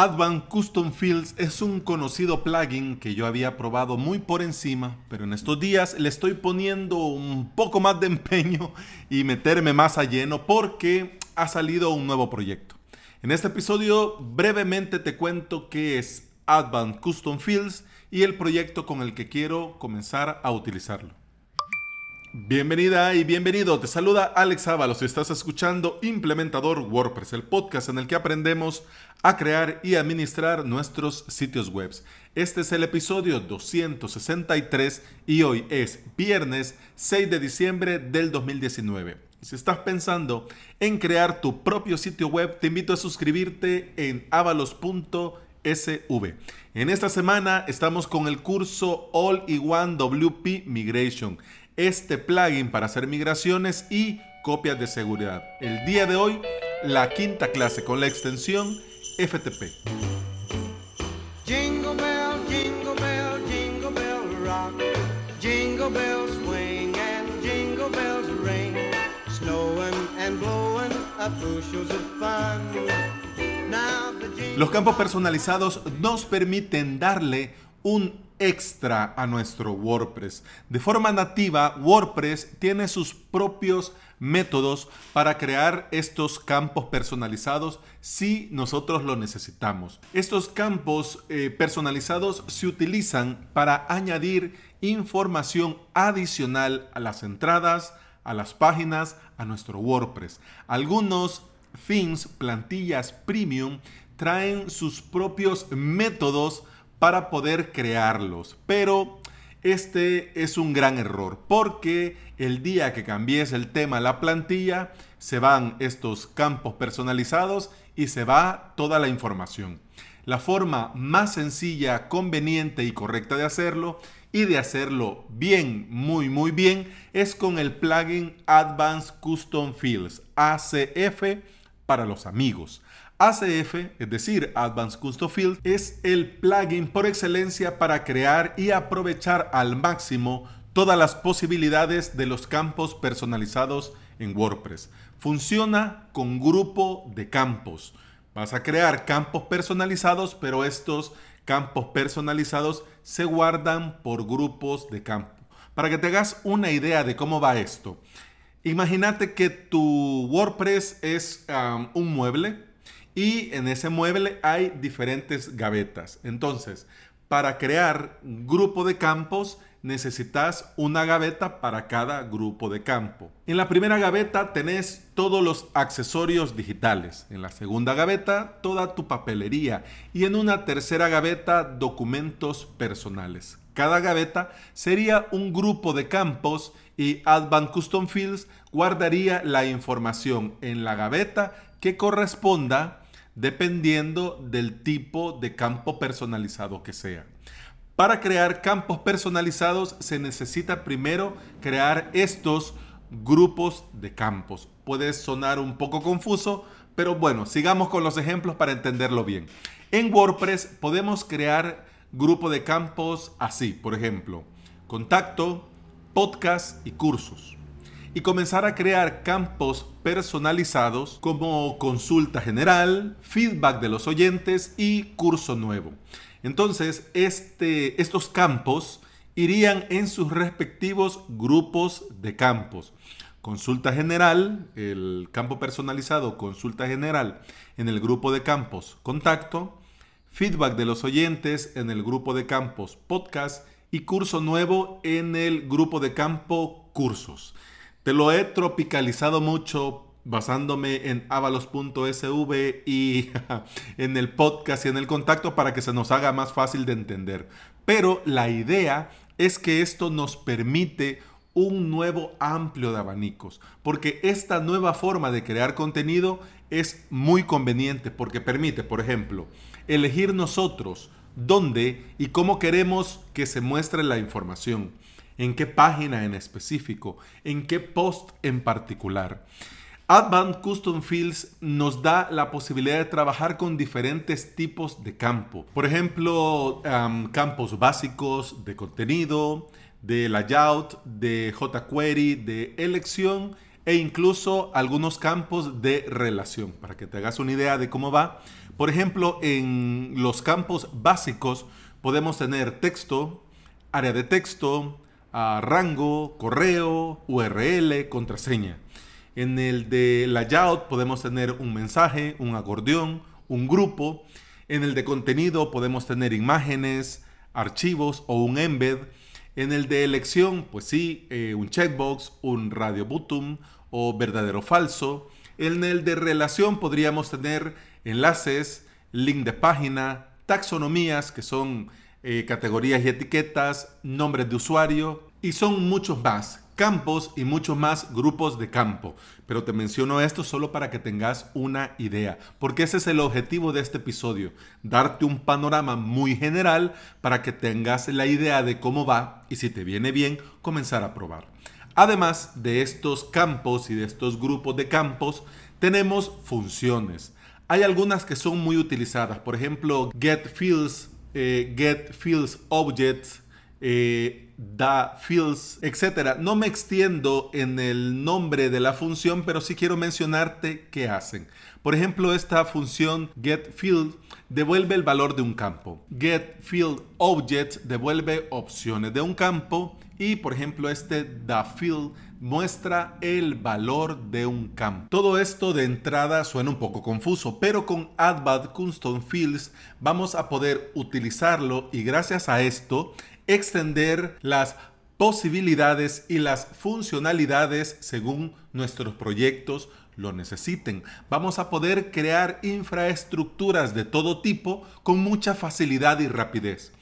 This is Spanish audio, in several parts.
Advanced Custom Fields es un conocido plugin que yo había probado muy por encima, pero en estos días le estoy poniendo un poco más de empeño y meterme más a lleno porque ha salido un nuevo proyecto. En este episodio brevemente te cuento qué es Advanced Custom Fields y el proyecto con el que quiero comenzar a utilizarlo. Bienvenida y bienvenido. Te saluda Alex Ábalos y estás escuchando Implementador WordPress, el podcast en el que aprendemos a crear y administrar nuestros sitios web. Este es el episodio 263 y hoy es viernes 6 de diciembre del 2019. Si estás pensando en crear tu propio sitio web, te invito a suscribirte en avalos.sv. En esta semana estamos con el curso All in One WP Migration este plugin para hacer migraciones y copias de seguridad. El día de hoy, la quinta clase con la extensión FTP. Jingle bell, jingle bell, jingle bell rock. Jingle bells swing and jingle bells ring. Snowing and blowing up bushels of fun. Los campos personalizados nos permiten darle un extra a nuestro WordPress. De forma nativa, WordPress tiene sus propios métodos para crear estos campos personalizados si nosotros lo necesitamos. Estos campos eh, personalizados se utilizan para añadir información adicional a las entradas, a las páginas, a nuestro WordPress. Algunos themes, plantillas premium, traen sus propios métodos para poder crearlos. Pero este es un gran error porque el día que cambies el tema la plantilla, se van estos campos personalizados y se va toda la información. La forma más sencilla, conveniente y correcta de hacerlo y de hacerlo bien, muy, muy bien, es con el plugin Advanced Custom Fields, ACF, para los amigos. ACF, es decir, Advanced Custom Field, es el plugin por excelencia para crear y aprovechar al máximo todas las posibilidades de los campos personalizados en WordPress. Funciona con grupo de campos. Vas a crear campos personalizados, pero estos campos personalizados se guardan por grupos de campo. Para que te hagas una idea de cómo va esto, imagínate que tu WordPress es un mueble y en ese mueble hay diferentes gavetas. Entonces, para crear grupo de campos necesitas una gaveta para cada grupo de campo. En la primera gaveta tenés todos los accesorios digitales. En la segunda gaveta toda tu papelería. Y en una tercera gaveta documentos personales. Cada gaveta sería un grupo de campos y Advanced Custom Fields guardaría la información en la gaveta que corresponda dependiendo del tipo de campo personalizado que sea. Para crear campos personalizados se necesita primero crear estos grupos de campos. Puede sonar un poco confuso, pero bueno, sigamos con los ejemplos para entenderlo bien. En WordPress podemos crear grupo de campos así, por ejemplo, contacto, podcast y cursos y comenzar a crear campos personalizados como consulta general, feedback de los oyentes y curso nuevo. Entonces, este, estos campos irían en sus respectivos grupos de campos. Consulta general, el campo personalizado, consulta general en el grupo de campos contacto, feedback de los oyentes en el grupo de campos podcast y curso nuevo en el grupo de campo cursos. Te lo he tropicalizado mucho basándome en avalos.sv y en el podcast y en el contacto para que se nos haga más fácil de entender. Pero la idea es que esto nos permite un nuevo amplio de abanicos, porque esta nueva forma de crear contenido es muy conveniente porque permite, por ejemplo, elegir nosotros dónde y cómo queremos que se muestre la información en qué página en específico, en qué post en particular. Advanced Custom Fields nos da la posibilidad de trabajar con diferentes tipos de campo. Por ejemplo, campos básicos de contenido, de layout, de jQuery, de elección e incluso algunos campos de relación. Para que te hagas una idea de cómo va, Por ejemplo, en los campos básicos podemos tener texto, área de texto, ah, rango, correo, URL, contraseña. En el de layout podemos tener un mensaje, un acordeón, un grupo. En el de contenido podemos tener imágenes, archivos o un embed. En el de elección, pues sí, eh, un checkbox, un radio button o verdadero falso. En el de relación podríamos tener enlaces, link de página, taxonomías, que son eh, categorías y etiquetas, nombres de usuario, y son muchos más, campos y muchos más grupos de campo. Pero te menciono esto solo para que tengas una idea, porque ese es el objetivo de este episodio, darte un panorama muy general para que tengas la idea de cómo va y si te viene bien, comenzar a probar. Además de estos campos y de estos grupos de campos, tenemos funciones. Hay algunas que son muy utilizadas, por ejemplo, get fields, eh, get fields objects, eh, da fields, etc. No me extiendo en el nombre de la función, pero sí quiero mencionarte qué hacen. Por ejemplo, esta función getField devuelve el valor de un campo. getFieldObjects devuelve opciones de un campo. Y por ejemplo, este daField muestra el valor de un campo. Todo esto de entrada suena un poco confuso, pero con Advanced Custom Fields vamos a poder utilizarlo y gracias a esto extender las posibilidades y las funcionalidades según nuestros proyectos lo necesiten. Vamos a poder crear infraestructuras de todo tipo con mucha facilidad y rapidez.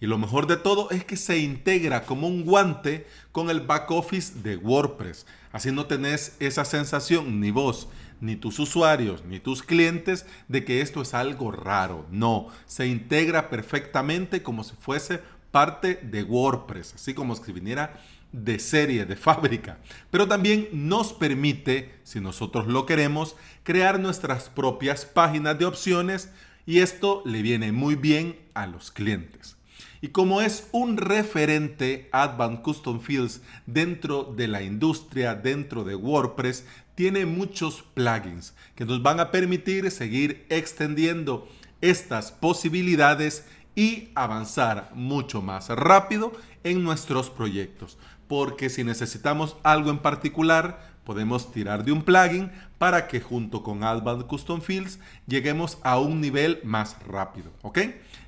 Y lo mejor de todo es que se integra como un guante con el back office de WordPress. Así no tenés esa sensación ni vos, ni tus usuarios, ni tus clientes de que esto es algo raro. No, se integra perfectamente como si fuese parte de WordPress, así como si viniera de serie, de fábrica. Pero también nos permite, si nosotros lo queremos, crear nuestras propias páginas de opciones y esto le viene muy bien a los clientes. Y como es un referente Advanced Custom Fields dentro de la industria, dentro de WordPress, tiene muchos plugins que nos van a permitir seguir extendiendo estas posibilidades y avanzar mucho más rápido en nuestros proyectos. Porque si necesitamos algo en particular, podemos tirar de un plugin para que junto con Advanced Custom Fields lleguemos a un nivel más rápido. ¿Ok?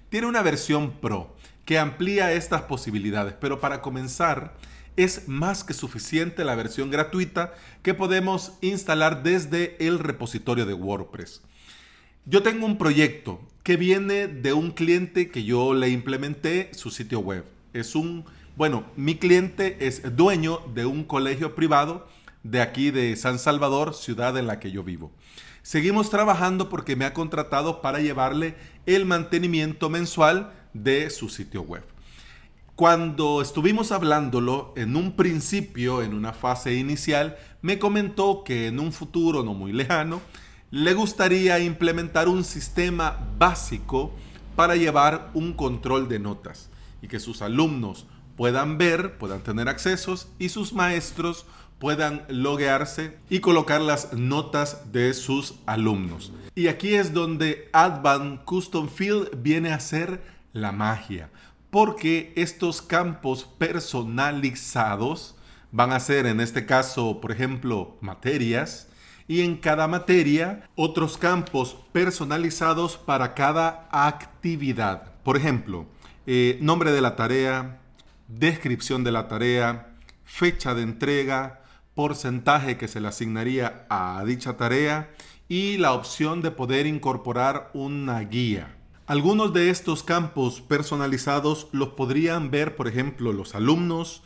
Tiene una versión Pro que amplía estas posibilidades, pero para comenzar es más que suficiente la versión gratuita que podemos instalar desde el repositorio de WordPress. Yo tengo un proyecto que viene de un cliente que yo le implementé su sitio web. Es un, bueno, mi cliente es dueño de un colegio privado de aquí de San Salvador, ciudad en la que yo vivo. Seguimos trabajando porque me ha contratado para llevarle el mantenimiento mensual de su sitio web. Cuando estuvimos hablándolo, en un principio, en una fase inicial, me comentó que en un futuro no muy lejano, le gustaría implementar un sistema básico para llevar un control de notas y que sus alumnos puedan ver, puedan tener accesos y sus maestros puedan loguearse y colocar las notas de sus alumnos. Y aquí es donde Advanced Custom Field viene a ser la magia, porque estos campos personalizados van a ser en este caso, por ejemplo, materias, y en cada materia otros campos personalizados para cada actividad. Por ejemplo, eh, nombre de la tarea, descripción de la tarea, fecha de entrega, porcentaje que se le asignaría a dicha tarea y la opción de poder incorporar una guía. Algunos de estos campos personalizados los podrían ver, por ejemplo, los alumnos,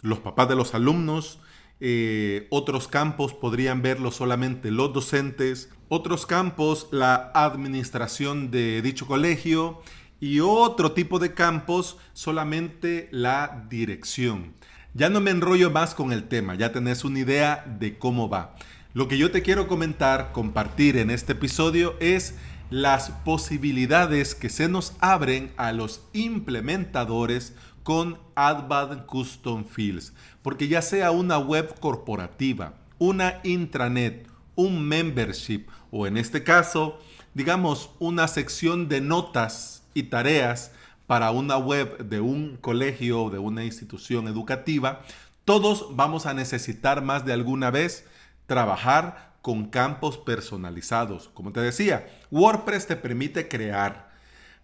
los papás de los alumnos, eh, otros campos podrían verlo solamente los docentes, otros campos la administración de dicho colegio y otro tipo de campos solamente la dirección. Ya no me enrollo más con el tema, ya tenés una idea de cómo va. Lo que yo te quiero comentar, compartir en este episodio es las posibilidades que se nos abren a los implementadores con Advanced Custom Fields. Porque ya sea una web corporativa, una intranet, un membership o en este caso digamos, una sección de notas y tareas para una web de un colegio o de una institución educativa, todos vamos a necesitar más de alguna vez trabajar con campos personalizados. Como te decía, WordPress te permite crear,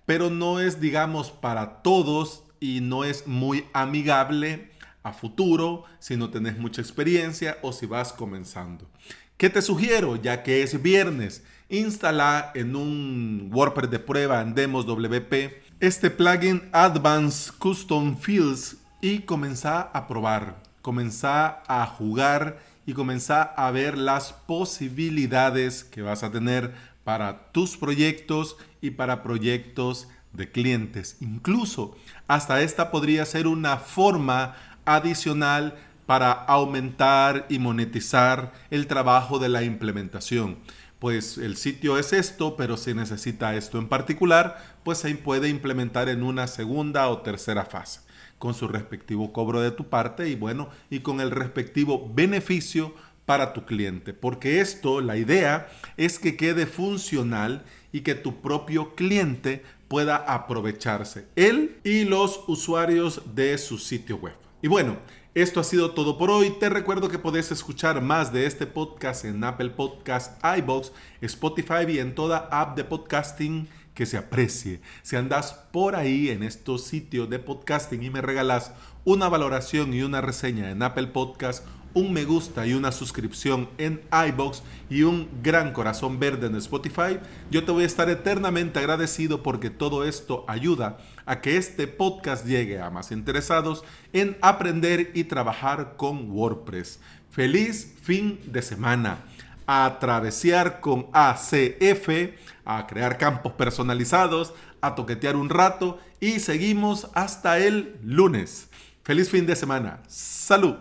pero no es, digamos, para todos y no es muy amigable a futuro si no tenés mucha experiencia o si vas comenzando. ¿Qué te sugiero? Ya que es viernes, instala en un WordPress de prueba en Demos WP este plugin Advanced Custom Fields y comenzá a probar, comenzá a jugar y comenzá a ver las posibilidades que vas a tener para tus proyectos y para proyectos de clientes. Incluso hasta esta podría ser una forma adicional para aumentar y monetizar el trabajo de la implementación pues el sitio es esto, pero si necesita esto en particular, pues se puede implementar en una segunda o tercera fase, con su respectivo cobro de tu parte y bueno, y con el respectivo beneficio para tu cliente, porque esto, la idea es que quede funcional y que tu propio cliente pueda aprovecharse, él y los usuarios de su sitio web. Y bueno, esto ha sido todo por hoy. Te recuerdo que podés escuchar más de este podcast en Apple Podcast, iBox, Spotify y en toda app de podcasting que se aprecie. Si andas por ahí en estos sitios de podcasting y me regalas una valoración y una reseña en Apple Podcast un me gusta y una suscripción en iBox y un gran corazón verde en Spotify, yo te voy a estar eternamente agradecido porque todo esto ayuda a que este podcast llegue a más interesados en aprender y trabajar con WordPress. Feliz fin de semana. A travesar con ACF, a crear campos personalizados, a toquetear un rato y seguimos hasta el lunes. Feliz fin de semana. Salud.